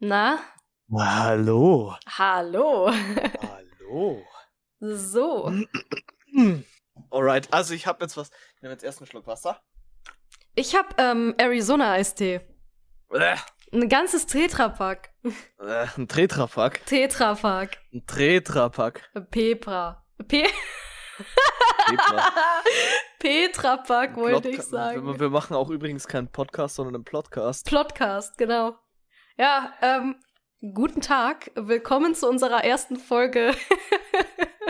Na? Hallo. Hallo. Hallo. So. Alright, also ich habe jetzt was. Ich nehme jetzt erst einen Schluck Wasser. Ich hab ähm, Arizona-Eistee. Äh, Ein ganzes Tetrapack. äh, ein Tetrapack. Tetrapack. Ein Tetrapack. Pepra. Pe. Petrapack wollte ich sagen. Wir, wir machen auch übrigens keinen Podcast, sondern einen Podcast. Podcast, genau. Ja, ähm, guten Tag. Willkommen zu unserer ersten Folge.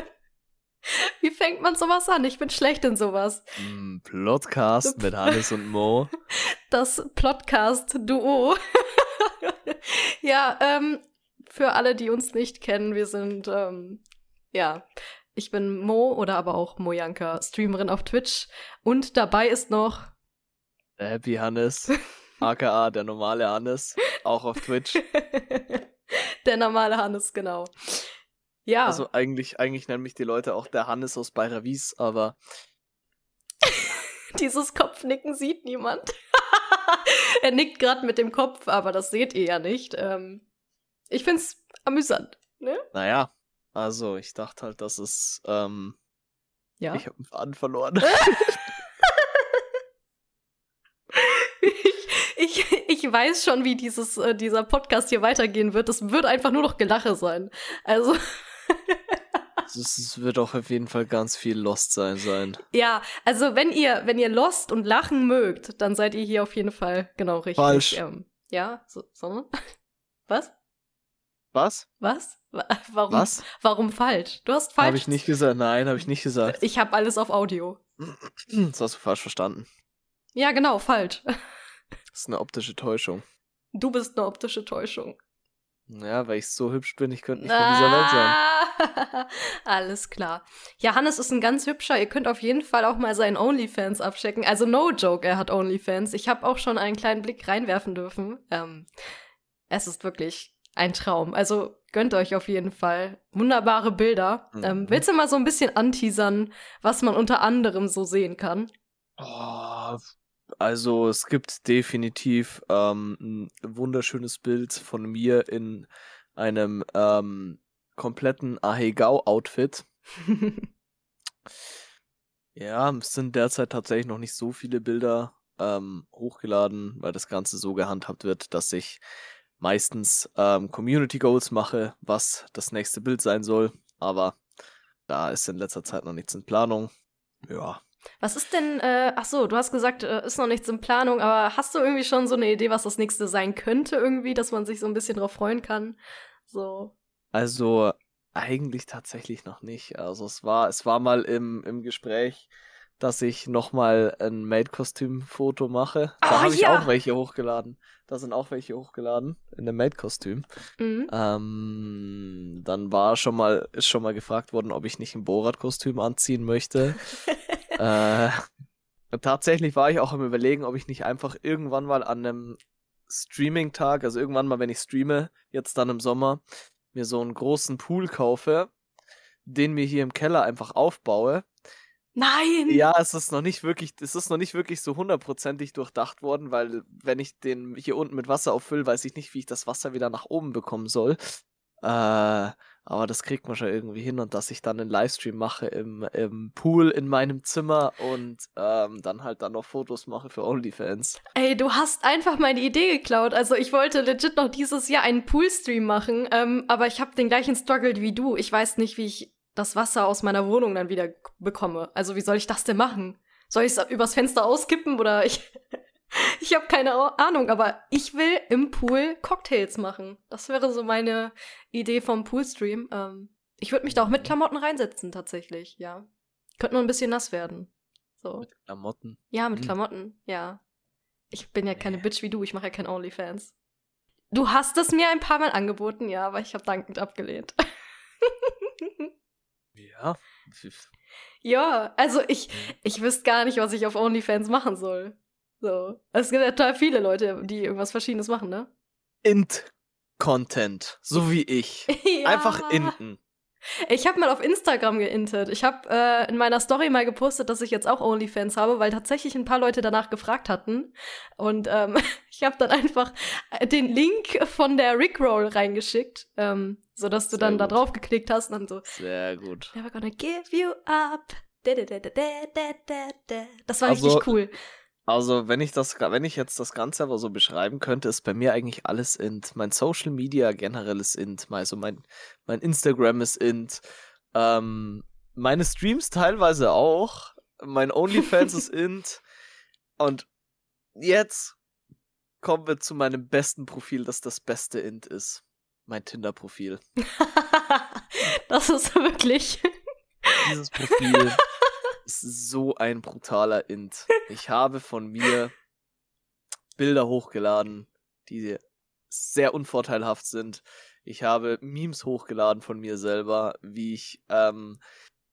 Wie fängt man sowas an? Ich bin schlecht in sowas. Mm, Podcast mit Hannes und Mo. Das Podcast-Duo. ja, ähm, für alle, die uns nicht kennen, wir sind, ähm, ja, ich bin Mo oder aber auch Mojanka, Streamerin auf Twitch. Und dabei ist noch, Der Happy Hannes. AKA der normale Hannes. Auch auf Twitch. der normale Hannes, genau. Ja, Also eigentlich, eigentlich nennen mich die Leute auch der Hannes aus Bayer Wies, aber dieses Kopfnicken sieht niemand. er nickt gerade mit dem Kopf, aber das seht ihr ja nicht. Ähm, ich find's amüsant, ne? naja. Also ich dachte halt, dass es. Ähm, Ja. Ich habe einen Faden verloren. ich, ich, ich weiß schon, wie dieses, äh, dieser Podcast hier weitergehen wird. Es wird einfach nur noch Gelache sein. Also, Es, wird auch auf jeden Fall ganz viel Lost sein sein. ja, also wenn ihr, wenn ihr Lost und Lachen mögt, dann seid ihr hier auf jeden Fall genau richtig. Falsch. Ähm, ja, so, so. Was? Was? Was? Wa- Warum? Was? Warum falsch? Du hast falsch. Habe ich nicht gesagt. Nein, habe ich nicht gesagt. Ich habe alles auf Audio. Das hast du falsch verstanden. Ja, genau, falsch. Das ist eine optische Täuschung. Du bist eine optische Täuschung. Ja, weil ich so hübsch bin, ich könnte nicht von dieser Welt sein. Ah, Alles klar. Ja, Hannes ist ein ganz hübscher. Ihr könnt auf jeden Fall auch mal seinen OnlyFans abchecken. Also no joke, er hat OnlyFans. Ich habe auch schon einen kleinen Blick reinwerfen dürfen. Ähm, es ist wirklich ein Traum. Also gönnt euch auf jeden Fall. Wunderbare Bilder. Mhm. Ähm, willst du mal so ein bisschen anteasern, was man unter anderem so sehen kann? Oh, also es gibt definitiv ähm, ein wunderschönes Bild von mir in einem ähm, kompletten Ahegao-Outfit. Ja, es sind derzeit tatsächlich noch nicht so viele Bilder ähm, hochgeladen, weil das Ganze so gehandhabt wird, dass ich meistens ähm, Community Goals mache, was das nächste Bild sein soll. Aber da ist in letzter Zeit noch nichts in Planung. Ja, Was ist denn, äh, ach so, du hast gesagt, äh, ist noch nichts in Planung, aber hast du irgendwie schon so eine Idee, was das nächste sein könnte irgendwie, dass man sich so ein bisschen drauf freuen kann? So. Also eigentlich tatsächlich noch nicht. Also es war, es war mal im, im Gespräch, dass ich nochmal ein Maid-Kostüm-Foto mache. Da Ah, habe ich ja. auch welche hochgeladen. Da sind auch welche hochgeladen in dem Maid-Kostüm. Mhm. Ähm, dann war schon mal, ist schon mal gefragt worden, ob ich nicht ein Borat-Kostüm anziehen möchte. äh, tatsächlich war ich auch am überlegen, ob ich nicht einfach irgendwann mal an einem Streaming-Tag, also irgendwann mal, wenn ich streame, jetzt dann im Sommer, mir so einen großen Pool kaufe, den mir hier im Keller einfach aufbaue. Nein! Ja, es ist noch nicht wirklich, es ist noch nicht wirklich so hundertprozentig durchdacht worden, weil wenn ich den hier unten mit Wasser auffülle, weiß ich nicht, wie ich das Wasser wieder nach oben bekommen soll. Äh, aber das kriegt man schon irgendwie hin und dass ich dann einen Livestream mache im, im Pool in meinem Zimmer und ähm, dann halt dann noch Fotos mache für OnlyFans. Ey, du hast einfach meine Idee geklaut. Also ich wollte legit noch dieses Jahr einen Poolstream machen, ähm, aber ich habe den gleichen Struggle wie du. Ich weiß nicht, wie ich das Wasser aus meiner Wohnung dann wieder bekomme. Also wie soll ich das denn machen? Soll ich es übers Fenster auskippen oder ich... ich habe keine Ahnung, aber ich will im Pool Cocktails machen. Das wäre so meine Idee vom Poolstream. Ähm, ich würde mich da auch mit Klamotten reinsetzen, tatsächlich, ja. Könnte nur ein bisschen nass werden. So. Mit Klamotten. Ja, mit Hm. Klamotten, ja. Ich bin ja keine Nee. Bitch wie du, ich mache ja kein OnlyFans. Du hast es mir ein paar Mal angeboten, ja, aber ich habe dankend abgelehnt. Ja. ja, also ich, ich wüsste gar nicht, was ich auf OnlyFans machen soll. So. Es gibt ja total viele Leute, die irgendwas Verschiedenes machen, ne? Int-Content. So wie ich. ja. Einfach inten. Ich habe mal auf Instagram geintet. Ich habe äh, in meiner Story mal gepostet, dass ich jetzt auch OnlyFans habe, weil tatsächlich ein paar Leute danach gefragt hatten. Und ähm, ich habe dann einfach den Link von der Rickroll reingeschickt, ähm, sodass du Sehr dann gut. da drauf geklickt hast und dann so, Sehr gut. Never gonna give you up. Da, da, da, da, da, da, da. Das war Also- richtig cool. Also, wenn ich das, wenn ich jetzt das Ganze aber so beschreiben könnte, ist bei mir eigentlich alles int. Mein Social Media generell ist int. Also mein, mein Instagram ist int. Ähm, meine Streams teilweise auch. Mein OnlyFans ist int. Und jetzt kommen wir zu meinem besten Profil, das das beste int ist. Mein Tinder-Profil. das ist wirklich. Dieses Profil so ein brutaler Int. Ich habe von mir Bilder hochgeladen, die sehr unvorteilhaft sind. Ich habe Memes hochgeladen von mir selber, wie ich ähm,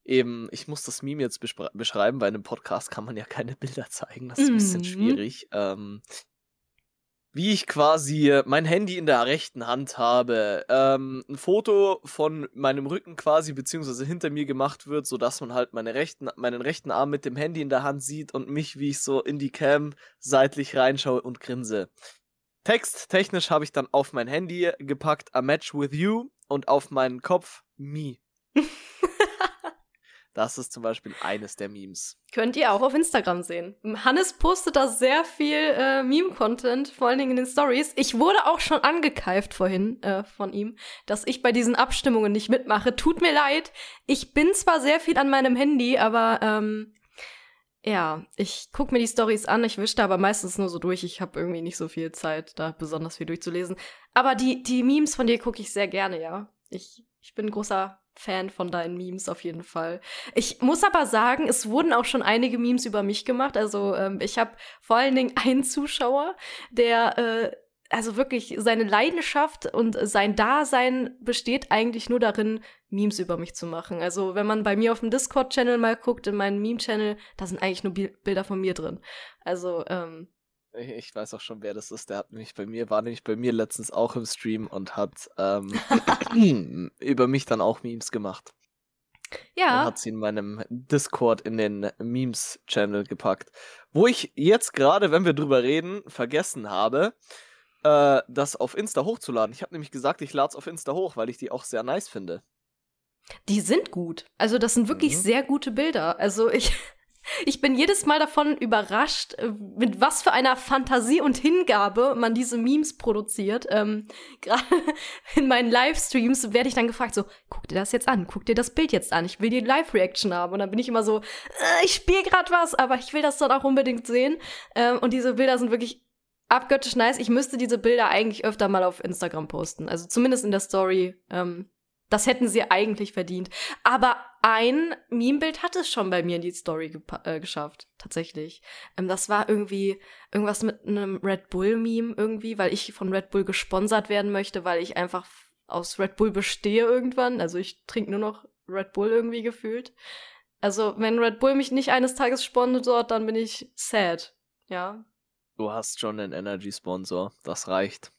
eben, ich muss das Meme jetzt beschreiben, bei einem Podcast kann man ja keine Bilder zeigen, das ist ein bisschen Mhm. schwierig. Ähm, wie ich quasi mein Handy in der rechten Hand habe, ähm, ein Foto von meinem Rücken quasi beziehungsweise hinter mir gemacht wird, sodass man halt meine rechten, meinen rechten Arm mit dem Handy in der Hand sieht und mich, wie ich so in die Cam seitlich reinschaue und grinse. Texttechnisch habe ich dann auf mein Handy gepackt A Match with You und auf meinen Kopf Me. Das ist zum Beispiel eines der Memes. Könnt ihr auch auf Instagram sehen. Hannes postet da sehr viel äh, Meme-Content, vor allen Dingen in den Stories. Ich wurde auch schon angekeift vorhin äh, von ihm, dass ich bei diesen Abstimmungen nicht mitmache. Tut mir leid. Ich bin zwar sehr viel an meinem Handy, aber ähm, ja, ich gucke mir die Stories an. Ich wische aber meistens nur so durch. Ich habe irgendwie nicht so viel Zeit, da besonders viel durchzulesen. Aber die, die Memes von dir gucke ich sehr gerne, ja. Ich, ich bin großer Fan von deinen Memes auf jeden Fall. Ich muss aber sagen, es wurden auch schon einige Memes über mich gemacht. Also ähm, ich habe vor allen Dingen einen Zuschauer, der äh, also wirklich seine Leidenschaft und sein Dasein besteht eigentlich nur darin, Memes über mich zu machen. Also wenn man bei mir auf dem Discord-Channel mal guckt, in meinem Meme-Channel, da sind eigentlich nur Bi Bilder von mir drin. Also ähm, Ich, weiß auch schon, wer das ist. Der hat nämlich bei mir, war nämlich bei mir letztens auch im Stream und hat ähm, über mich dann auch Memes gemacht. Und ja, hat sie in meinem Discord in den Memes-Channel gepackt. Wo ich jetzt gerade, wenn wir drüber reden, vergessen habe, äh, das auf Insta hochzuladen. Ich habe nämlich gesagt, ich lade es auf Insta hoch, weil ich die auch sehr nice finde. die sind gut. Also das sind wirklich Mhm. sehr gute Bilder. Also ich, ich bin jedes Mal davon überrascht, äh, mit was für einer Fantasie und Hingabe man diese Memes produziert. Ähm, Gerade in meinen Livestreams werde ich dann gefragt, so, guck dir das jetzt an, guck dir das Bild jetzt an, ich will die Live-Reaction haben. Und dann bin ich immer so, äh, ich spiele gerade was, aber ich will das dann auch unbedingt sehen. Ähm, und diese Bilder sind wirklich abgöttisch nice. Ich müsste diese Bilder eigentlich öfter mal auf Instagram posten. Also zumindest in der Story. Ähm, das hätten sie eigentlich verdient. Aber ein Meme-Bild hat es schon bei mir in die Story äh, geschafft, tatsächlich. Ähm, das war irgendwie irgendwas mit einem Red Bull-Meme irgendwie, weil ich von Red Bull gesponsert werden möchte, weil ich einfach aus Red Bull bestehe irgendwann. Also ich trinke nur noch Red Bull irgendwie gefühlt. Also wenn Red Bull mich nicht eines Tages sponsort, dann bin ich sad. Ja. Du hast schon einen Energy-Sponsor. Das reicht.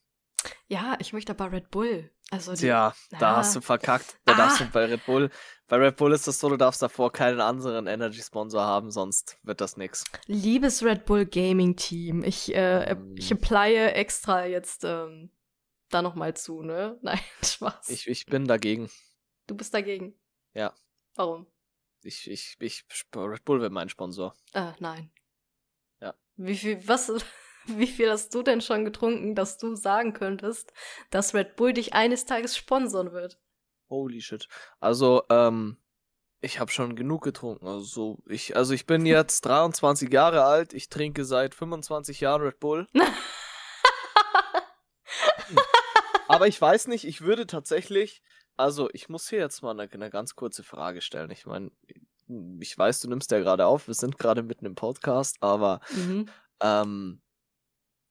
Ja, ich möchte aber Red Bull. Also die, Tja, da Ah. hast du verkackt. Da Ah. darfst du bei Red Bull. Bei Red Bull ist das so, du darfst davor keinen anderen Energy-Sponsor haben, sonst wird das nix. Liebes Red Bull Gaming Team, ich, äh, Mm. ich applye extra jetzt ähm, da nochmal zu, ne? Nein, Spaß. Ich, ich bin dagegen. du bist dagegen. Ja. Warum? Ich, ich, ich, Red Bull wird mein Sponsor. Äh, nein. Ja. Wie viel, was, wie viel hast du denn schon getrunken, dass du sagen könntest, dass Red Bull dich eines Tages sponsern wird? Holy shit. Also, ähm, ich habe schon genug getrunken. Also, so, ich, also ich bin jetzt 23 Jahre alt. Ich trinke seit 25 Jahren Red Bull. Aber ich weiß nicht, ich würde tatsächlich, also ich muss hier jetzt mal eine, eine ganz kurze Frage stellen. Ich meine, ich weiß, du nimmst ja gerade auf, wir sind gerade mitten im Podcast, aber Mhm. ähm,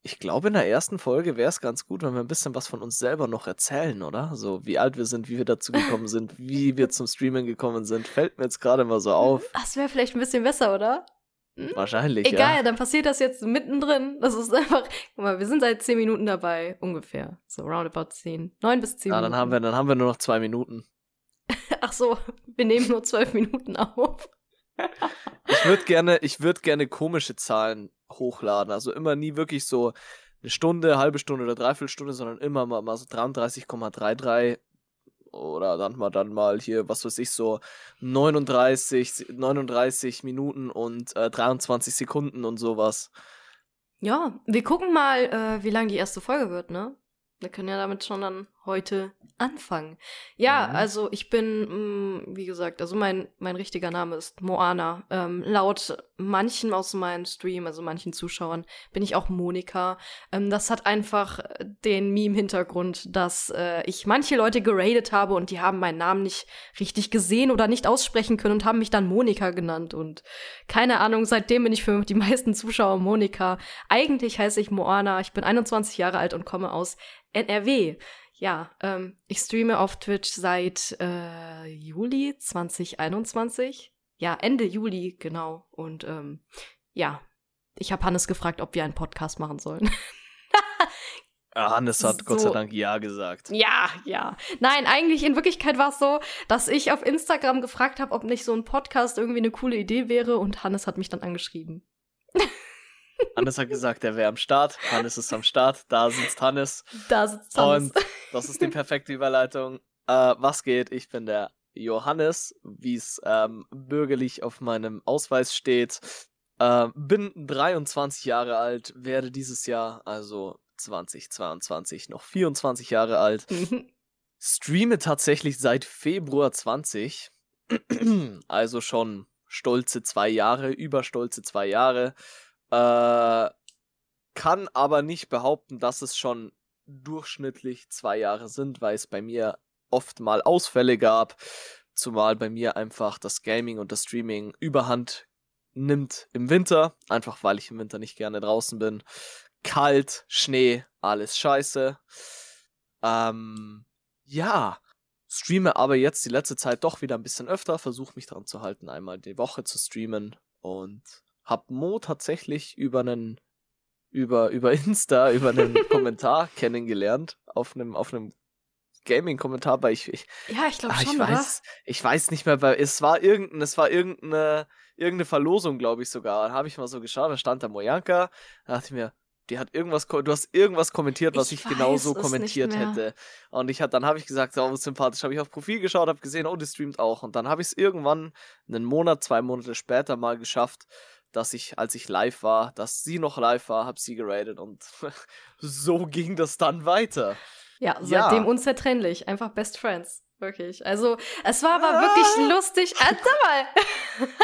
ich glaube, in der ersten Folge wäre es ganz gut, wenn wir ein bisschen was von uns selber noch erzählen, oder? So, wie alt wir sind, wie wir dazu gekommen sind, wie wir zum Streaming gekommen sind. Fällt mir jetzt gerade mal so auf. Das wäre vielleicht ein bisschen besser, oder? Hm? Wahrscheinlich, Egal, ja. dann passiert das jetzt mittendrin. Das ist einfach. Guck mal, wir sind seit 10 Minuten dabei, ungefähr. So roundabout 10. 9 bis 10 Ja, Minuten. dann haben wir, dann haben wir nur noch zwei Minuten. Ach so, wir nehmen nur zwölf Minuten auf. Ich würde gerne, ich gerne komische Zahlen hochladen. Also immer nie wirklich so eine Stunde, halbe Stunde oder dreiviertel Stunde, sondern immer mal, mal so 33,33 oder dann mal dann mal hier, was weiß ich, so 39, 39 Minuten und äh, 23 Sekunden und sowas. Ja, wir gucken mal, äh, wie lang die erste Folge wird, ne? Wir können ja damit schon dann heute anfangen. Ja, mhm. also ich bin, mh, mm, wie gesagt, also mein, mein richtiger Name ist Moana. Ähm, laut manchen aus meinem Stream, also manchen Zuschauern, bin ich auch Monika. Ähm, das hat einfach den Meme-Hintergrund, dass äh, ich manche Leute geradet habe und die haben meinen Namen nicht richtig gesehen oder nicht aussprechen können und haben mich dann Monika genannt. Und keine Ahnung, seitdem bin ich für die meisten Zuschauer Monika. Eigentlich heiße ich Moana, ich bin 21 Jahre alt und komme aus NRW ja, ähm, ich streame auf Twitch seit äh, Juli 2021. Ja, Ende Juli, genau. Und ähm, ja, ich habe Hannes gefragt, ob wir einen Podcast machen sollen. Ah, Hannes hat so. Gott sei Dank Ja gesagt. Ja, ja. Nein, eigentlich in Wirklichkeit war es so, dass ich auf Instagram gefragt habe, ob nicht so ein Podcast irgendwie eine coole Idee wäre und Hannes hat mich dann angeschrieben. Hannes hat gesagt, er wäre am Start. Hannes ist am Start. Da sitzt Hannes. Da sitzt Hannes. Und das ist die perfekte Überleitung. Äh, was geht? Ich bin der Johannes, wie es ähm, bürgerlich auf meinem Ausweis steht. Äh, bin 23 Jahre alt, werde dieses Jahr, also 2022, noch 24 Jahre alt. Mhm. Streame tatsächlich seit Februar 20. also schon stolze zwei Jahre, überstolze zwei Jahre. Äh, kann aber nicht behaupten, dass es schon durchschnittlich zwei Jahre sind, weil es bei mir oft mal Ausfälle gab, zumal bei mir einfach das Gaming und das Streaming überhand nimmt im Winter, einfach weil ich im Winter nicht gerne draußen bin. Kalt, Schnee, alles scheiße. Ähm, ja, streame aber jetzt die letzte Zeit doch wieder ein bisschen öfter, versuche mich daran zu halten, einmal die Woche zu streamen und hab Mo tatsächlich über einen über über Insta über einen Kommentar kennengelernt auf einem auf einem Gaming Kommentar bei ich, ich Ja, ich glaube ah, schon, ich weiß, oder? ich weiß nicht mehr, weil es war irgendein es war irgendeine irgendeine Verlosung, glaube ich sogar. Da habe ich mal so geschaut, da stand da Mojanka, da dachte ich mir, die hat irgendwas, du hast irgendwas kommentiert, was ich, ich genauso kommentiert hätte. Und ich hat, dann habe ich gesagt, oh, sympathisch, habe ich auf Profil geschaut, habe gesehen, oh, die streamt auch. Und dann habe ich es irgendwann einen Monat, zwei Monate später mal geschafft, dass ich, als ich live war, dass sie noch live war, habe sie geradet und so ging das dann weiter. Ja, seitdem ja. unzertrennlich. Einfach Best Friends. Wirklich. Also, es war aber ah. wirklich lustig. Ah, mal!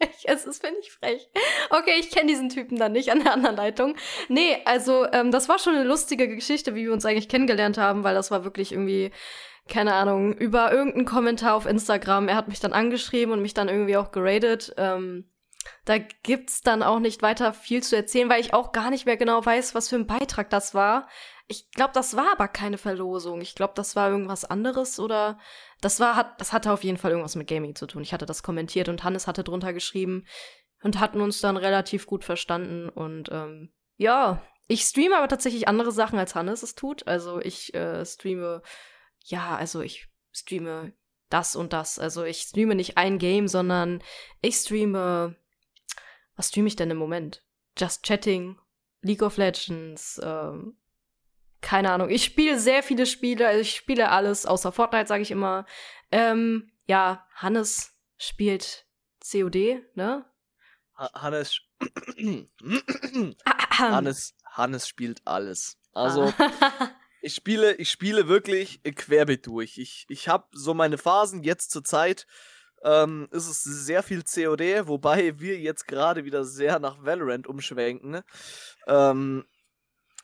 Ich, es ist, finde ich, frech. Okay, ich kenne diesen Typen dann nicht an der anderen Leitung. Nee, also, ähm, das war schon eine lustige Geschichte, wie wir uns eigentlich kennengelernt haben, weil das war wirklich irgendwie, keine Ahnung, über irgendeinen Kommentar auf Instagram. Er hat mich dann angeschrieben und mich dann irgendwie auch geradet. Ähm, da gibt's dann auch nicht weiter viel zu erzählen, weil ich auch gar nicht mehr genau weiß, was für ein Beitrag das war. Ich glaube, das war aber keine Verlosung. Ich glaube, das war irgendwas anderes oder das war hat das hatte auf jeden Fall irgendwas mit Gaming zu tun. Ich hatte das kommentiert und Hannes hatte drunter geschrieben und hatten uns dann relativ gut verstanden und ähm, ja, ich streame aber tatsächlich andere Sachen als Hannes es tut. Also ich äh, streame ja, also ich streame das und das. Also ich streame nicht ein Game, sondern ich streame was streame ich denn im Moment? Just Chatting, League of Legends, ähm, keine Ahnung. Ich spiele sehr viele Spiele, also ich spiele alles, außer Fortnite, sage ich immer. Ähm, ja, Hannes spielt COD, ne? Hannes, Hannes, Hannes spielt alles. Also, ich spiele, ich spiele wirklich querbeet durch. Ich, ich habe so meine Phasen jetzt zur Zeit ähm, ist es sehr viel COD, wobei wir jetzt gerade wieder sehr nach Valorant umschwenken. Ähm,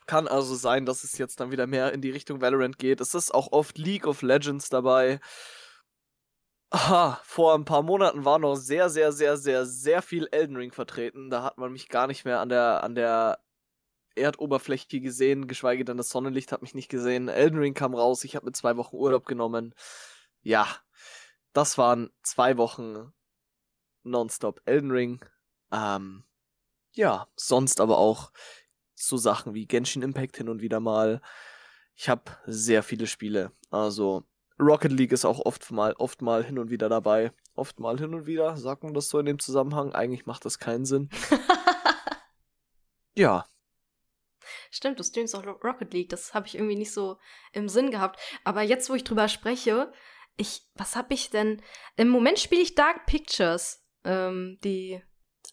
kann also sein, dass es jetzt dann wieder mehr in die Richtung Valorant geht. Es ist auch oft League of Legends dabei. Aha, vor ein paar Monaten war noch sehr, sehr, sehr, sehr, sehr viel Elden Ring vertreten. Da hat man mich gar nicht mehr an der, an der Erdoberfläche gesehen, geschweige denn das Sonnenlicht hat mich nicht gesehen. Elden Ring kam raus, ich habe mir zwei Wochen Urlaub genommen. Ja, das waren zwei Wochen nonstop Elden Ring. Ähm, ja, sonst aber auch so Sachen wie Genshin Impact hin und wieder mal. Ich habe sehr viele Spiele. Also Rocket League ist auch oft mal, oft mal hin und wieder dabei. Oft mal hin und wieder, sagt man das so in dem Zusammenhang. Eigentlich macht das keinen Sinn. ja. Stimmt, du streamst auch Rocket League. Das habe ich irgendwie nicht so im Sinn gehabt. Aber jetzt, wo ich drüber spreche, ich, was habe ich denn? Im Moment spiele ich Dark Pictures. Ähm, die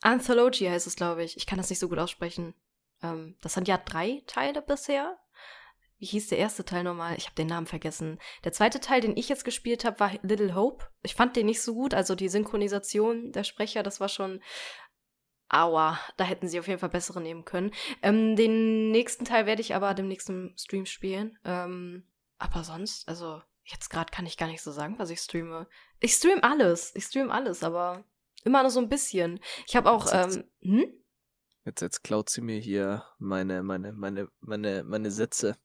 Anthology heißt es, glaube ich. Ich kann das nicht so gut aussprechen. Ähm, das sind ja drei Teile bisher. Wie hieß der erste Teil nochmal? Ich habe den Namen vergessen. Der zweite Teil, den ich jetzt gespielt habe, war Little Hope. Ich fand den nicht so gut. Also die Synchronisation der Sprecher, das war schon. Aua, da hätten sie auf jeden Fall bessere nehmen können. Ähm, den nächsten Teil werde ich aber dem nächsten Stream spielen. Ähm, aber sonst, also jetzt gerade kann ich gar nicht so sagen, was ich streame. Ich stream alles. Ich stream alles, aber immer nur so ein bisschen. Ich habe auch. Ähm, hm? Jetzt, jetzt klaut sie mir hier meine, meine, meine, meine, meine Sätze.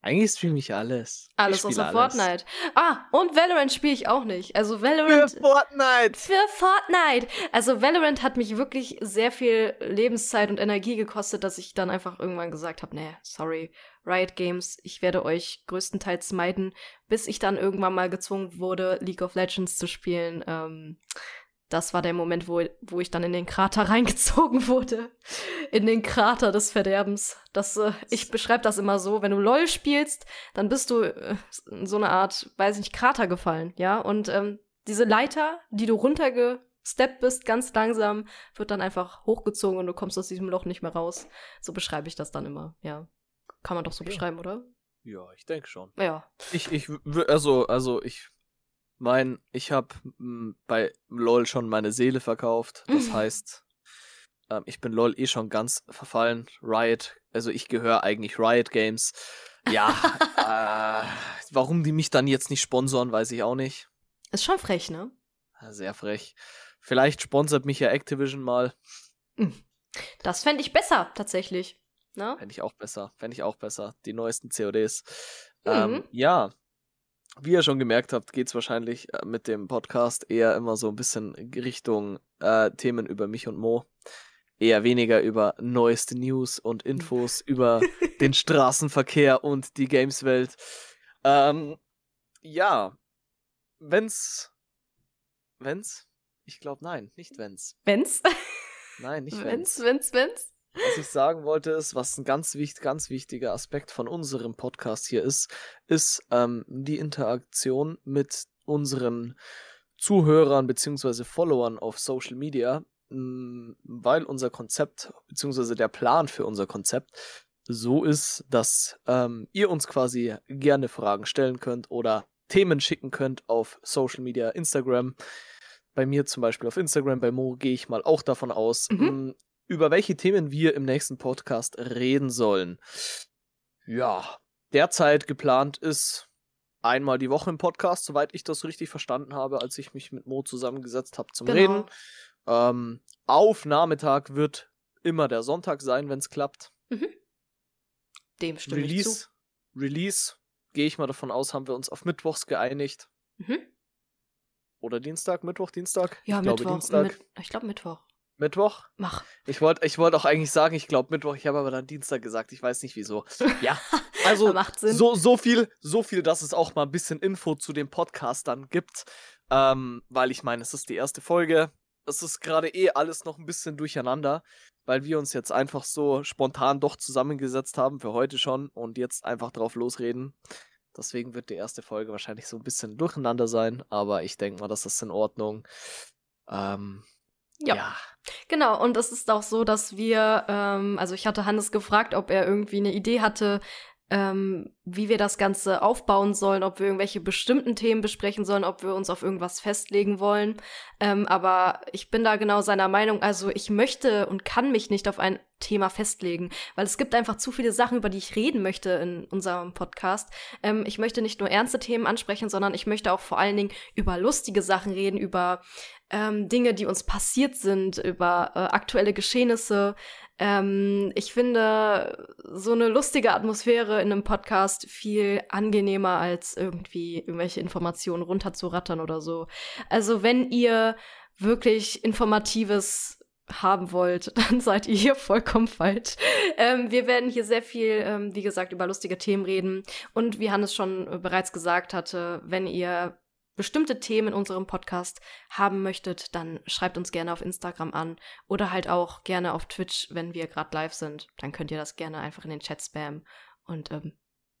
Eigentlich streame ich alles. Alles außer alles. Fortnite. Ah, und Valorant spiele ich auch nicht. Also Valorant. Für Fortnite! Für Fortnite! Also Valorant hat mich wirklich sehr viel Lebenszeit und Energie gekostet, dass ich dann einfach irgendwann gesagt habe, nee, sorry, Riot Games, ich werde euch größtenteils meiden, bis ich dann irgendwann mal gezwungen wurde, League of Legends zu spielen. Ähm, das war der Moment, wo, wo ich dann in den Krater reingezogen wurde. In den Krater des Verderbens. Das, äh, ich beschreibe das immer so, wenn du LOL spielst, dann bist du äh, in so eine Art, weiß ich nicht, Krater gefallen, ja? Und ähm, diese Leiter, die du runtergesteppt bist, ganz langsam, wird dann einfach hochgezogen und du kommst aus diesem Loch nicht mehr raus. So beschreibe ich das dann immer, ja. Kann man doch so okay. beschreiben, oder? Ja, ich denke schon. Ja. Ich, ich, also, also ich mein, ich habe hm, bei LOL schon meine Seele verkauft. Das heißt, ähm, ich bin LOL eh schon ganz verfallen. Riot, also ich gehöre eigentlich Riot Games. Ja, äh, warum die mich dann jetzt nicht sponsoren, weiß ich auch nicht. Ist schon frech, ne? Sehr frech. Vielleicht sponsert mich ja Activision mal. Hm. Das fände ich besser, tatsächlich. Ne? Fände ich auch besser. Fände ich auch besser. Die neuesten CODs. Mhm. Ähm, ja, wie ihr schon gemerkt habt, geht es wahrscheinlich äh, mit dem Podcast eher immer so ein bisschen Richtung äh, Themen über mich und Mo. Eher weniger über neueste News und Infos über den Straßenverkehr und die Gameswelt. Ähm, ja, wenn's. Wenn's? Ich glaube, nein, nicht wenn's. Wenn's? Nein, nicht wenn's. Wenn's, wenn's, wenn's? Was ich sagen wollte, ist, was ein ganz, wichtig, ganz wichtiger Aspekt von unserem Podcast hier ist, ist ähm, die Interaktion mit unseren Zuhörern bzw. Followern auf Social Media, mh, weil unser Konzept bzw. der Plan für unser Konzept so ist, dass ähm, ihr uns quasi gerne Fragen stellen könnt oder Themen schicken könnt auf Social Media, Instagram. Bei mir zum Beispiel auf Instagram, bei Mo gehe ich mal auch davon aus. Mhm über welche Themen wir im nächsten Podcast reden sollen. Ja, derzeit geplant ist einmal die Woche im Podcast, soweit ich das richtig verstanden habe, als ich mich mit Mo zusammengesetzt habe zum genau. Reden. Ähm, Aufnahmetag wird immer der Sonntag sein, wenn es klappt. Mhm. Dem stimme Release, ich zu. Release, gehe ich mal davon aus, haben wir uns auf Mittwochs geeinigt. Mhm. Oder Dienstag, Mittwoch, Dienstag? Ja, ich Mittwoch. Glaube, Dienstag. Mit, ich glaube Mittwoch. Mittwoch? Mach. Ich wollte ich wollt auch eigentlich sagen, ich glaube Mittwoch, ich habe aber dann Dienstag gesagt, ich weiß nicht wieso. Ja, also Macht Sinn. So, so, viel, so viel, dass es auch mal ein bisschen Info zu dem Podcast dann gibt. Ähm, weil ich meine, es ist die erste Folge. Es ist gerade eh alles noch ein bisschen durcheinander, weil wir uns jetzt einfach so spontan doch zusammengesetzt haben, für heute schon, und jetzt einfach drauf losreden. Deswegen wird die erste Folge wahrscheinlich so ein bisschen durcheinander sein, aber ich denke mal, das ist in Ordnung. Ähm, ja. ja. Genau, und es ist auch so, dass wir, ähm, also ich hatte Hannes gefragt, ob er irgendwie eine Idee hatte, ähm, wie wir das Ganze aufbauen sollen, ob wir irgendwelche bestimmten Themen besprechen sollen, ob wir uns auf irgendwas festlegen wollen. Ähm, aber ich bin da genau seiner Meinung. Also ich möchte und kann mich nicht auf ein Thema festlegen, weil es gibt einfach zu viele Sachen, über die ich reden möchte in unserem Podcast. Ähm, ich möchte nicht nur ernste Themen ansprechen, sondern ich möchte auch vor allen Dingen über lustige Sachen reden, über ähm, Dinge, die uns passiert sind, über äh, aktuelle Geschehnisse. Ähm, ich finde so eine lustige Atmosphäre in einem Podcast viel angenehmer als irgendwie irgendwelche Informationen runterzurattern oder so. Also wenn ihr wirklich informatives haben wollt, dann seid ihr hier vollkommen falsch. Ähm, wir werden hier sehr viel, ähm, wie gesagt, über lustige Themen reden. Und wie Hannes schon äh, bereits gesagt hatte, wenn ihr bestimmte Themen in unserem Podcast haben möchtet, dann schreibt uns gerne auf Instagram an oder halt auch gerne auf Twitch, wenn wir gerade live sind. Dann könnt ihr das gerne einfach in den Chat spammen. Und ähm,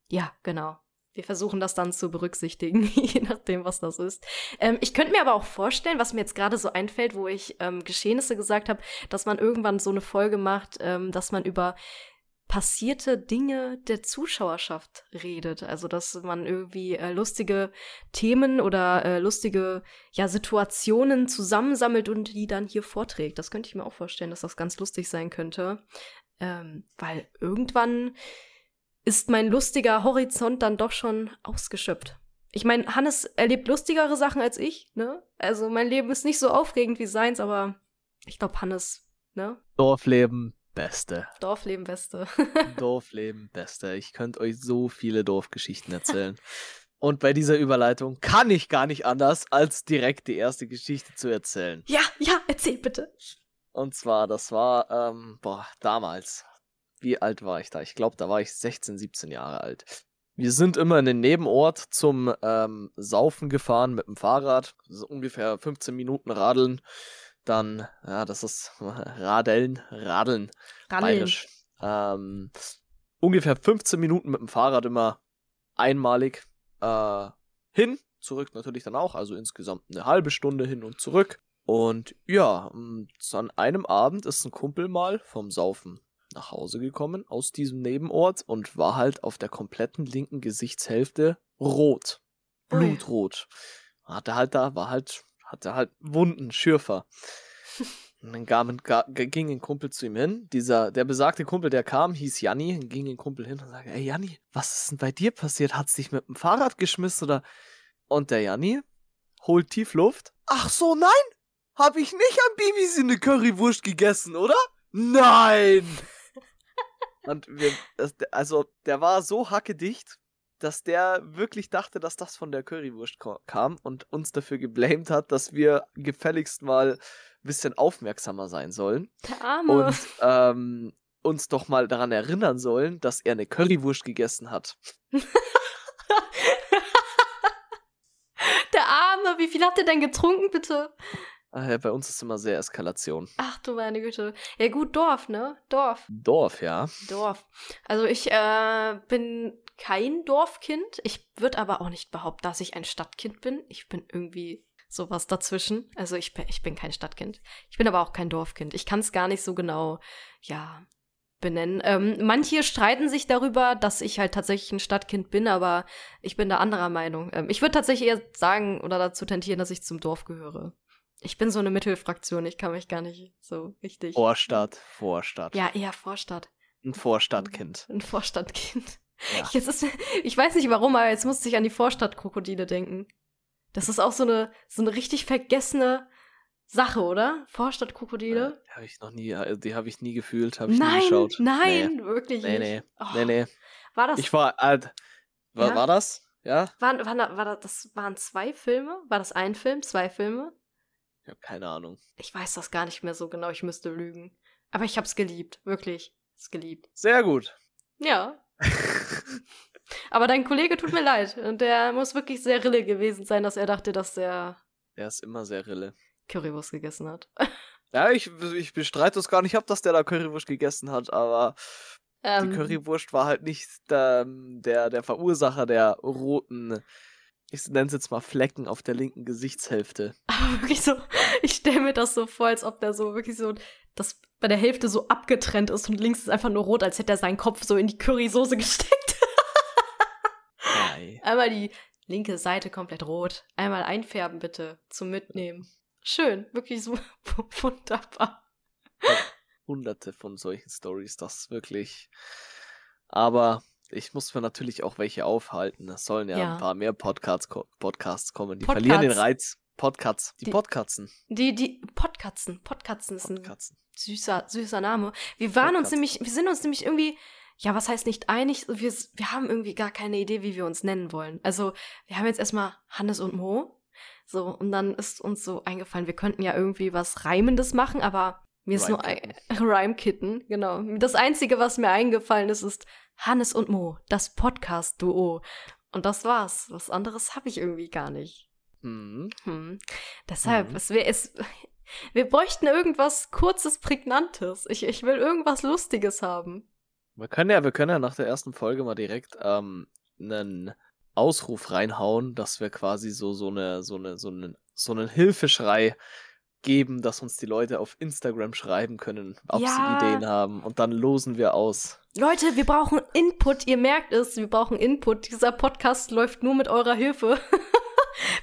ja, genau. Wir versuchen das dann zu berücksichtigen, je nachdem, was das ist. Ähm, ich könnte mir aber auch vorstellen, was mir jetzt gerade so einfällt, wo ich ähm, Geschehnisse gesagt habe, dass man irgendwann so eine Folge macht, ähm, dass man über passierte Dinge der Zuschauerschaft redet. Also, dass man irgendwie äh, lustige Themen oder äh, lustige ja, Situationen zusammensammelt und die dann hier vorträgt. Das könnte ich mir auch vorstellen, dass das ganz lustig sein könnte. Ähm, weil irgendwann ist mein lustiger Horizont dann doch schon ausgeschöpft. Ich meine, Hannes erlebt lustigere Sachen als ich, ne? Also mein Leben ist nicht so aufregend wie seins, aber ich glaube, Hannes, ne? Dorfleben, Beste. Dorfleben, Beste. Dorfleben, Beste. Ich könnte euch so viele Dorfgeschichten erzählen. Und bei dieser Überleitung kann ich gar nicht anders, als direkt die erste Geschichte zu erzählen. Ja, ja, erzähl bitte. Und zwar, das war, ähm, boah, damals. Wie alt war ich da? Ich glaube, da war ich 16, 17 Jahre alt. Wir sind immer in den Nebenort zum ähm, Saufen gefahren mit dem Fahrrad. So ungefähr 15 Minuten radeln. Dann, ja, das ist Radeln, Radeln, Radeln. bayerisch. Ähm, ungefähr 15 Minuten mit dem Fahrrad immer einmalig äh, hin, zurück natürlich dann auch, also insgesamt eine halbe Stunde hin und zurück. Und ja, und an einem Abend ist ein Kumpel mal vom Saufen nach Hause gekommen aus diesem Nebenort und war halt auf der kompletten linken Gesichtshälfte rot. Blutrot. Hatte halt da, war halt, hatte halt Wunden, Schürfer. Und dann kam, ga, ging ein Kumpel zu ihm hin. Dieser, der besagte Kumpel, der kam, hieß Janni, ging ein Kumpel hin und sagte, ey Janni, was ist denn bei dir passiert? Hat's dich mit dem Fahrrad geschmissen oder? Und der Janni holt tief Luft. Ach so, nein! Hab ich nicht am Bibis eine Currywurst gegessen, oder? Nein! Und wir, also, der war so hackedicht, dass der wirklich dachte, dass das von der Currywurst kam und uns dafür geblamed hat, dass wir gefälligst mal ein bisschen aufmerksamer sein sollen Der Arme. und ähm, uns doch mal daran erinnern sollen, dass er eine Currywurst gegessen hat. Der Arme, wie viel hat er denn getrunken, bitte? Äh, bei uns ist immer sehr Eskalation. Ach du meine Güte. Ja gut, Dorf, ne? Dorf. Dorf, ja. Dorf. Also ich äh, bin kein Dorfkind. Ich würde aber auch nicht behaupten, dass ich ein Stadtkind bin. Ich bin irgendwie sowas dazwischen. Also ich bin, ich bin kein Stadtkind. Ich bin aber auch kein Dorfkind. Ich kann es gar nicht so genau, ja, benennen. Ähm, manche streiten sich darüber, dass ich halt tatsächlich ein Stadtkind bin, aber ich bin da anderer Meinung. Ähm, ich würde tatsächlich eher sagen oder dazu tentieren, dass ich zum Dorf gehöre. Ich bin so eine Mittelfraktion. Ich kann mich gar nicht so richtig. Vorstadt, Vorstadt. Ja, eher Vorstadt. Ein Vorstadtkind. Ein Vorstadtkind. Ja. Jetzt ist, ich weiß nicht warum, aber jetzt musste ich an die Vorstadtkrokodile denken. Das ist auch so eine, so eine richtig vergessene Sache, oder? Vorstadtkrokodile? Die habe ich noch nie, äh, die habe ich nie gefühlt, habe ich nie nein, geschaut. nein, wirklich Nee, nicht. nee, Oh, nee, nee. War das, Ich war alt. War, Ja? war das? Ja? waren, da- war das, das waren zwei Filme? War das ein Film? Zwei Filme? Ich habe keine Ahnung. Ich weiß das gar nicht mehr so genau, ich müsste lügen. Aber ich hab's geliebt, wirklich. Es geliebt. Sehr gut. Ja. Aber dein Kollege tut mir leid. Und der muss wirklich sehr rille gewesen sein, dass er dachte, dass er Der ist immer sehr rille. Currywurst gegessen hat. Ja, ich, ich bestreite es gar nicht ab, dass der da Currywurst gegessen hat, aber Ähm, die Currywurst war halt nicht der, der, der Verursacher der roten, ich nenne es jetzt mal Flecken auf der linken Gesichtshälfte. Aber wirklich so, ich stelle mir das so vor, als ob der so wirklich so, das bei der Hälfte so abgetrennt ist und links ist einfach nur rot, als hätte er seinen Kopf so in die Currysoße gesteckt. Ei. Einmal die linke Seite komplett rot. Einmal einfärben bitte zum Mitnehmen. Schön, wirklich so wunderbar. Hunderte von solchen Stories, das ist wirklich. Aber ich muss mir natürlich auch welche aufhalten. Es sollen ja, Ja. ein paar mehr Podcasts, Podcasts kommen. Die Podcasts. verlieren den Reiz. Podcasts. Die, Die- Podkatzen. Die, die Podkatzen, Podkatzen ist ein Podkatzen. süßer, süßer Name. Wir waren uns Podcasten. nämlich, wir sind uns nämlich irgendwie, ja, was heißt nicht einig? Wir, wir haben irgendwie gar keine Idee, wie wir uns nennen wollen. Also, wir haben jetzt erstmal Hannes und Mo. So, und dann ist uns so eingefallen, wir könnten ja irgendwie was Reimendes machen, aber Mir ist nur ein Rhyme-Kitten, genau. Das Einzige, was mir eingefallen ist, ist Hannes und Mo, das Podcast-Duo. Und das war's. Was anderes habe ich irgendwie gar nicht. Mhm. Hm. Deshalb, mhm. es wäre es. Wir bräuchten irgendwas kurzes, prägnantes. Ich, ich will irgendwas Lustiges haben. Wir können ja, wir können ja nach der ersten Folge mal direkt ähm, einen Ausruf reinhauen, dass wir quasi so, so eine, so eine, so einen, so einen Hilfeschrei geben, dass uns die Leute auf Instagram schreiben können, ob ja. sie Ideen haben. Und dann losen wir aus. Leute, wir brauchen Input. Ihr merkt es, wir brauchen Input. Dieser Podcast läuft nur mit eurer Hilfe.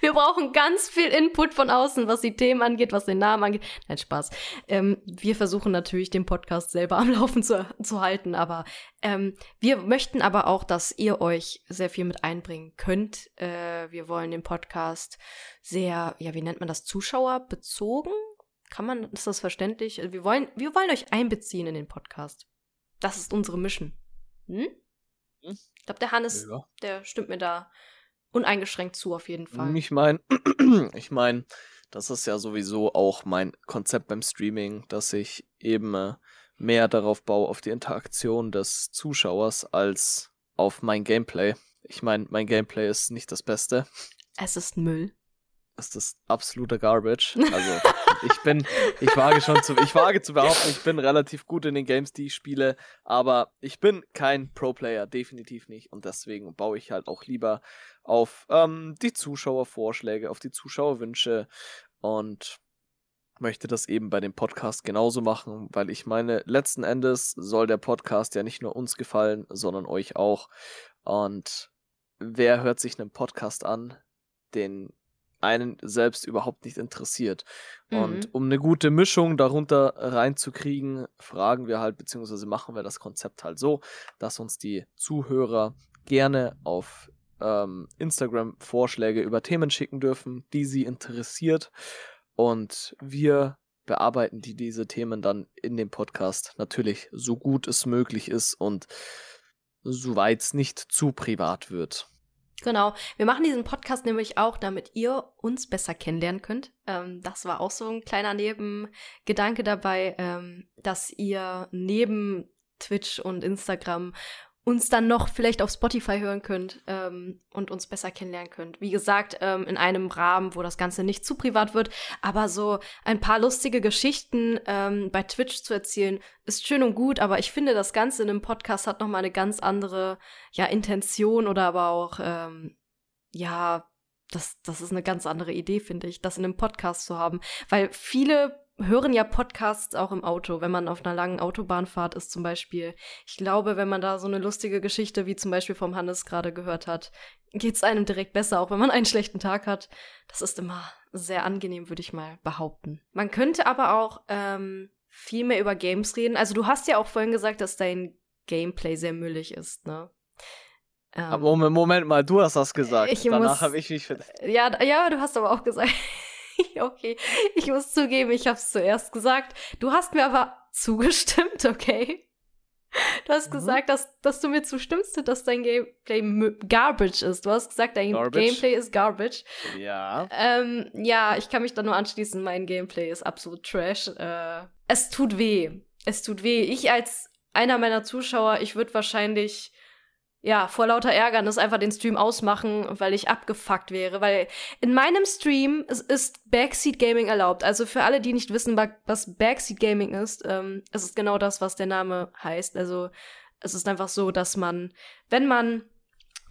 Wir brauchen ganz viel Input von außen, was die Themen angeht, was den Namen angeht. Nein, Spaß. Ähm, wir versuchen natürlich, den Podcast selber am Laufen zu, zu halten, aber ähm, wir möchten aber auch, dass ihr euch sehr viel mit einbringen könnt. Äh, wir wollen den Podcast sehr, ja, wie nennt man das, Zuschauerbezogen? Kann man, ist das verständlich? Wir wollen, wir wollen euch einbeziehen in den Podcast. Das ist unsere Mission. Hm? hm? Ich glaube, der Hannes, ja. der stimmt mir da uneingeschränkt zu, auf jeden Fall. Ich meine, ich meine, das ist ja sowieso auch mein Konzept beim Streaming, dass ich eben äh, mehr darauf baue, auf die Interaktion des Zuschauers als auf mein Gameplay. Ich meine, mein Gameplay ist nicht das Beste. Es ist Müll. Ist absoluter Garbage. Also ich bin, ich wage schon zu, ich wage zu behaupten, ich bin relativ gut in den Games, die ich spiele, aber ich bin kein Pro-Player, definitiv nicht. Und deswegen baue ich halt auch lieber auf ähm, die Zuschauervorschläge, auf die Zuschauerwünsche und möchte das eben bei dem Podcast genauso machen, weil ich meine, letzten Endes soll der Podcast ja nicht nur uns gefallen, sondern euch auch. Und wer hört sich einen Podcast an, den einen selbst überhaupt nicht interessiert. Mhm. Und um eine gute Mischung darunter reinzukriegen, fragen wir halt, beziehungsweise machen wir das Konzept halt so, dass uns die Zuhörer gerne auf ähm, Instagram Vorschläge über Themen schicken dürfen, die sie interessiert. Und wir bearbeiten die diese Themen dann in dem Podcast natürlich so gut es möglich ist und soweit es nicht zu privat wird. Genau. Wir machen diesen Podcast nämlich auch, damit ihr uns besser kennenlernen könnt. Ähm, das war auch so ein kleiner Nebengedanke dabei, ähm, dass ihr neben Twitch und Instagram uns dann noch vielleicht auf Spotify hören könnt ähm, und uns besser kennenlernen könnt. Wie gesagt, ähm, in einem Rahmen, wo das Ganze nicht zu privat wird, aber so ein paar lustige Geschichten ähm, bei Twitch zu erzählen, ist schön und gut, aber ich finde, das Ganze in einem Podcast hat nochmal eine ganz andere, ja, Intention oder aber auch, ähm, ja, das, das ist eine ganz andere Idee, finde ich, das in einem Podcast zu haben. Weil viele hören ja Podcasts auch im Auto, wenn man auf einer langen Autobahnfahrt ist zum Beispiel. Ich glaube, wenn man da so eine lustige Geschichte wie zum Beispiel vom Hannes gerade gehört hat, geht's einem direkt besser, auch wenn man einen schlechten Tag hat. Das ist immer sehr angenehm, würde ich mal behaupten. Man könnte aber auch ähm, viel mehr über Games reden. Also du hast ja auch vorhin gesagt, dass dein Gameplay sehr müllig ist, ne? Ähm, aber Moment, Moment mal, du hast das gesagt. Ich Danach habe ich mich. Ja, ja, du hast aber auch gesagt. okay, ich muss zugeben, ich habe es zuerst gesagt. Du hast mir aber zugestimmt, okay? Du hast mhm. gesagt, dass, dass du mir zustimmst, dass dein Gameplay garbage ist. Du hast gesagt, dein garbage. Gameplay ist garbage. Ja. Ähm, ja, ich kann mich da nur anschließen. Mein Gameplay ist absolut trash. Äh, es tut weh. Es tut weh. Ich als einer meiner Zuschauer, ich würde wahrscheinlich ja, vor lauter Ärgernis einfach den Stream ausmachen, weil ich abgefuckt wäre. Weil in meinem Stream ist Backseat Gaming erlaubt. Also für alle, die nicht wissen, was Backseat Gaming ist, ähm, es ist genau das, was der Name heißt. Also es ist einfach so, dass man, wenn man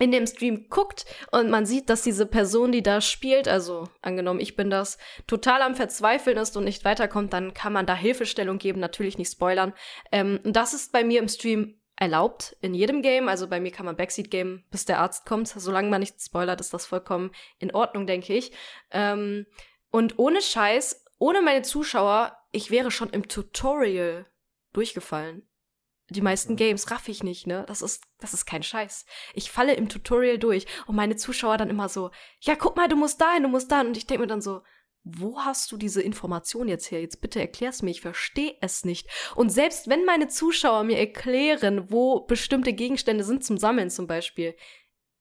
in dem Stream guckt und man sieht, dass diese Person, die da spielt, also angenommen, ich bin das, total am Verzweifeln ist und nicht weiterkommt, dann kann man da Hilfestellung geben, natürlich nicht spoilern. Ähm, das ist bei mir im Stream erlaubt in jedem Game. Also bei mir kann man Backseat game, bis der Arzt kommt. Solange man nicht spoilert, ist das vollkommen in Ordnung, denke ich. Ähm, und ohne Scheiß, ohne meine Zuschauer, ich wäre schon im Tutorial durchgefallen. Die meisten Games raff ich nicht, ne? Das ist, das ist kein Scheiß. Ich falle im Tutorial durch und meine Zuschauer dann immer so, ja, guck mal, du musst dahin, du musst dahin. Und ich denke mir dann so, wo hast du diese Information jetzt her? Jetzt bitte erklär's mir, ich verstehe es nicht. Und selbst wenn meine Zuschauer mir erklären, wo bestimmte Gegenstände sind zum Sammeln zum Beispiel,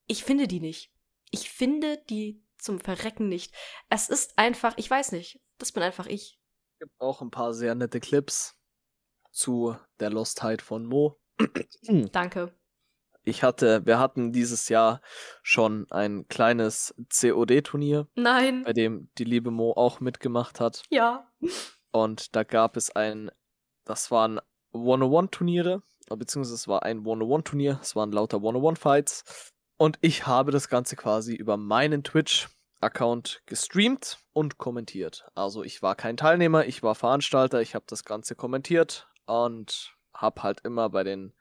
ich finde die nicht. Ich finde die zum Verrecken nicht. Es ist einfach, ich weiß nicht, das bin einfach ich. gibt auch ein paar sehr nette Clips zu der Lostheit von Mo. Danke. Ich hatte, wir hatten dieses Jahr schon ein kleines COD-Turnier, Nein. bei dem die liebe Mo auch mitgemacht hat. Ja. Und da gab es ein, das waren 101-Turniere, beziehungsweise es war ein 101-Turnier, es waren lauter 101-Fights. Und ich habe das Ganze quasi über meinen Twitch-Account gestreamt und kommentiert. Also ich war kein Teilnehmer, ich war Veranstalter, ich habe das Ganze kommentiert und habe halt immer bei den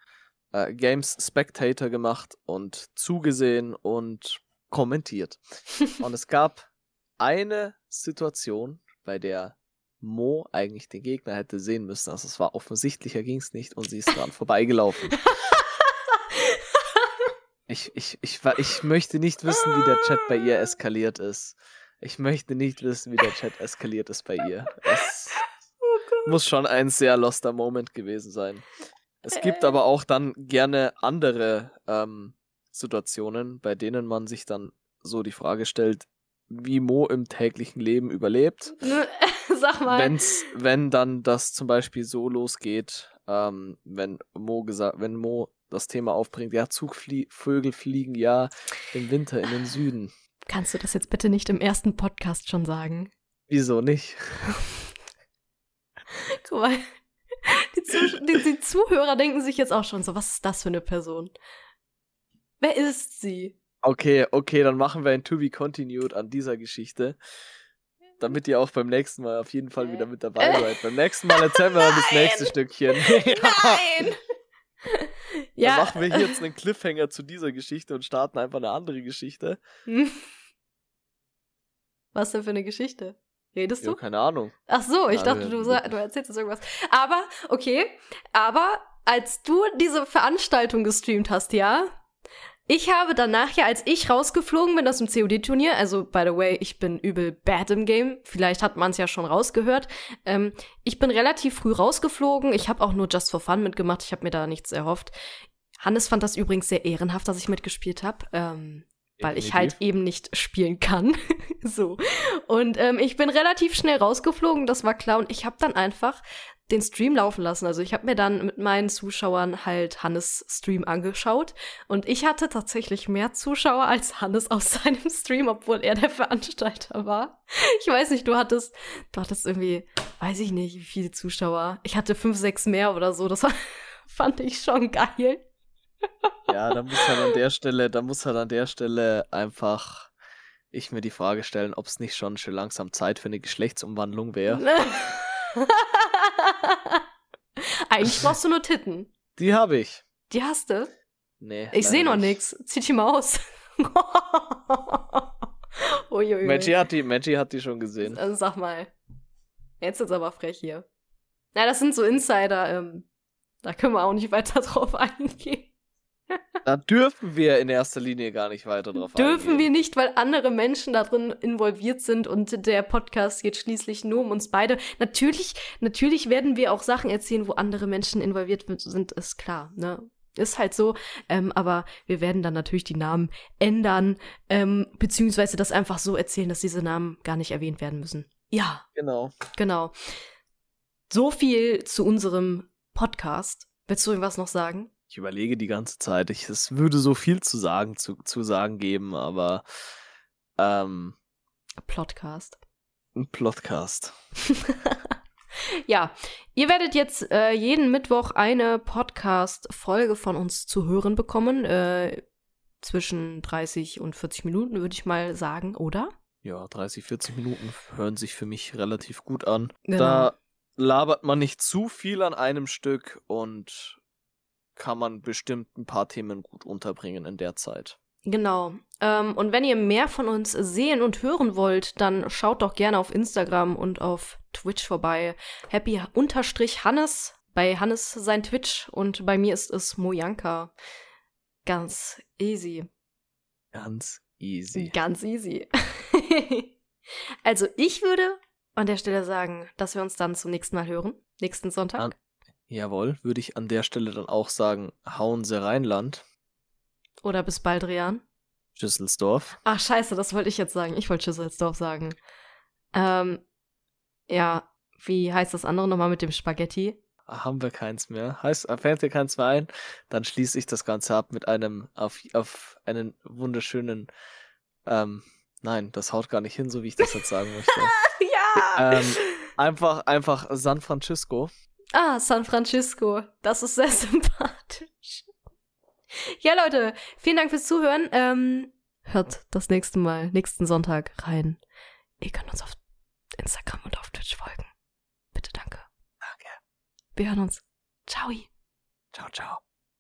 äh, Games Spectator gemacht und zugesehen und kommentiert. und es gab eine Situation, bei der Mo eigentlich den Gegner hätte sehen müssen. Also es war offensichtlicher ging es nicht und sie ist dran vorbeigelaufen. Ich, ich, ich, ich möchte nicht wissen, wie der Chat bei ihr eskaliert ist. Ich möchte nicht wissen, wie der Chat eskaliert ist bei ihr. Es muss schon ein sehr loster Moment gewesen sein. Es gibt aber auch dann gerne andere ähm, Situationen, bei denen man sich dann so die Frage stellt, wie Mo im täglichen Leben überlebt. Sag mal. Wenn's, wenn dann das zum Beispiel so losgeht, ähm, wenn Mo gesagt, wenn Mo das Thema aufbringt, ja, Zugvögel fliegen ja im Winter in den Süden. Kannst du das jetzt bitte nicht im ersten Podcast schon sagen? Wieso nicht? Guck mal. Die, Zuh die, die Zuhörer denken sich jetzt auch schon so, was ist das für eine Person? Wer ist sie? Okay, okay, dann machen wir ein To Be Continued an dieser Geschichte. Damit ihr auch beim nächsten Mal auf jeden Fall wieder mit dabei seid. Beim nächsten Mal erzählen wir dann das nächste Stückchen. Nein! Dann ja. machen wir hier jetzt einen Cliffhanger zu dieser Geschichte und starten einfach eine andere Geschichte. Was denn für eine Geschichte? Redest Ja, du? keine Ahnung. Ach so, ich Ja, dachte, du, du erzählst jetzt irgendwas. Aber, okay, aber als du diese Veranstaltung gestreamt hast, ja, ich habe danach ja, als ich rausgeflogen bin aus dem COD-Turnier, also by the way, ich bin übel bad im Game, vielleicht hat man es ja schon rausgehört, ähm, ich bin relativ früh rausgeflogen, ich habe auch nur Just for Fun mitgemacht, ich habe mir da nichts erhofft. Hannes fand das übrigens sehr ehrenhaft, dass ich mitgespielt habe. Ähm, weil ich halt eben nicht spielen kann. so. Und ähm, ich bin relativ schnell rausgeflogen, das war klar. Und ich habe dann einfach den Stream laufen lassen. Also ich habe mir dann mit meinen Zuschauern halt Hannes Stream angeschaut. Und ich hatte tatsächlich mehr Zuschauer als Hannes aus seinem Stream, obwohl er der Veranstalter war. Ich weiß nicht, du hattest, du hattest irgendwie, weiß ich nicht, wie viele Zuschauer. Ich hatte fünf, sechs mehr oder so. Das war, fand ich schon geil. Ja, da muss halt an der Stelle, da muss halt an der Stelle einfach ich mir die Frage stellen, ob es nicht schon schon langsam Zeit für eine Geschlechtsumwandlung wäre. Eigentlich brauchst du nur Titten. Die habe ich. Die hast du? Nee. Ich sehe noch nicht. nix. Zieh die mal aus. Uiuiui. Maggie hat die, Maggie hat die schon gesehen. Also sag mal. Jetzt ist aber frech hier. Na, das sind so Insider. Ähm, da können wir auch nicht weiter drauf eingehen. Da dürfen wir in erster Linie gar nicht weiter drauf Dürfen wir eingehen. nicht, weil andere Menschen da drin involviert sind und der Podcast geht schließlich nur um uns beide. Natürlich, natürlich werden wir auch Sachen erzählen, wo andere Menschen involviert sind, ist klar, ne? Ist halt so, ähm, aber wir werden dann natürlich die Namen ändern, ähm, beziehungsweise das einfach so erzählen, dass diese Namen gar nicht erwähnt werden müssen. Ja, Genau. genau. So viel zu unserem Podcast. Willst du irgendwas noch sagen? Ich überlege die ganze Zeit. Ich, es würde so viel zu sagen, zu, zu sagen geben, aber ähm, Podcast. ein Plotcast. ja, ihr werdet jetzt äh, jeden Mittwoch eine Podcast-Folge von uns zu hören bekommen. Äh, zwischen 30 und 40 Minuten, würde ich mal sagen, oder? Ja, 30, 40 Minuten hören sich für mich relativ gut an. Genau. Da labert man nicht zu viel an einem Stück und kann man bestimmt ein paar Themen gut unterbringen in der Zeit. Genau. Ähm, und wenn ihr mehr von uns sehen und hören wollt, dann schaut doch gerne auf Instagram und auf Twitch vorbei. Happy-Hannes. Bei Hannes sein Twitch und bei mir ist es Mojanka. Ganz easy. Ganz easy. Ganz easy. also ich würde an der Stelle sagen, dass wir uns dann zum nächsten Mal hören. Nächsten Sonntag. An- Jawohl, würde ich an der Stelle dann auch sagen, hauen Sie Rheinland, Oder bis bald, Rian. Schüsselsdorf. Ach scheiße, das wollte ich jetzt sagen. Ich wollte Schüsselsdorf sagen. Ähm, ja, wie heißt das andere nochmal mit dem Spaghetti? Haben wir keins mehr. Heißt, fällt dir keins mehr ein, dann schließe ich das Ganze ab mit einem auf, auf einen wunderschönen ähm, nein, das haut gar nicht hin, so wie ich das jetzt sagen möchte. ja! Ähm, einfach, einfach San Francisco. Ah, San Francisco. Das ist sehr sympathisch. Ja, Leute, vielen Dank fürs Zuhören. Ähm, hört das nächste Mal, nächsten Sonntag rein. Ihr könnt uns auf Instagram und auf Twitch folgen. Bitte danke. Danke. Wir hören uns. Ciao. Ciao, ciao.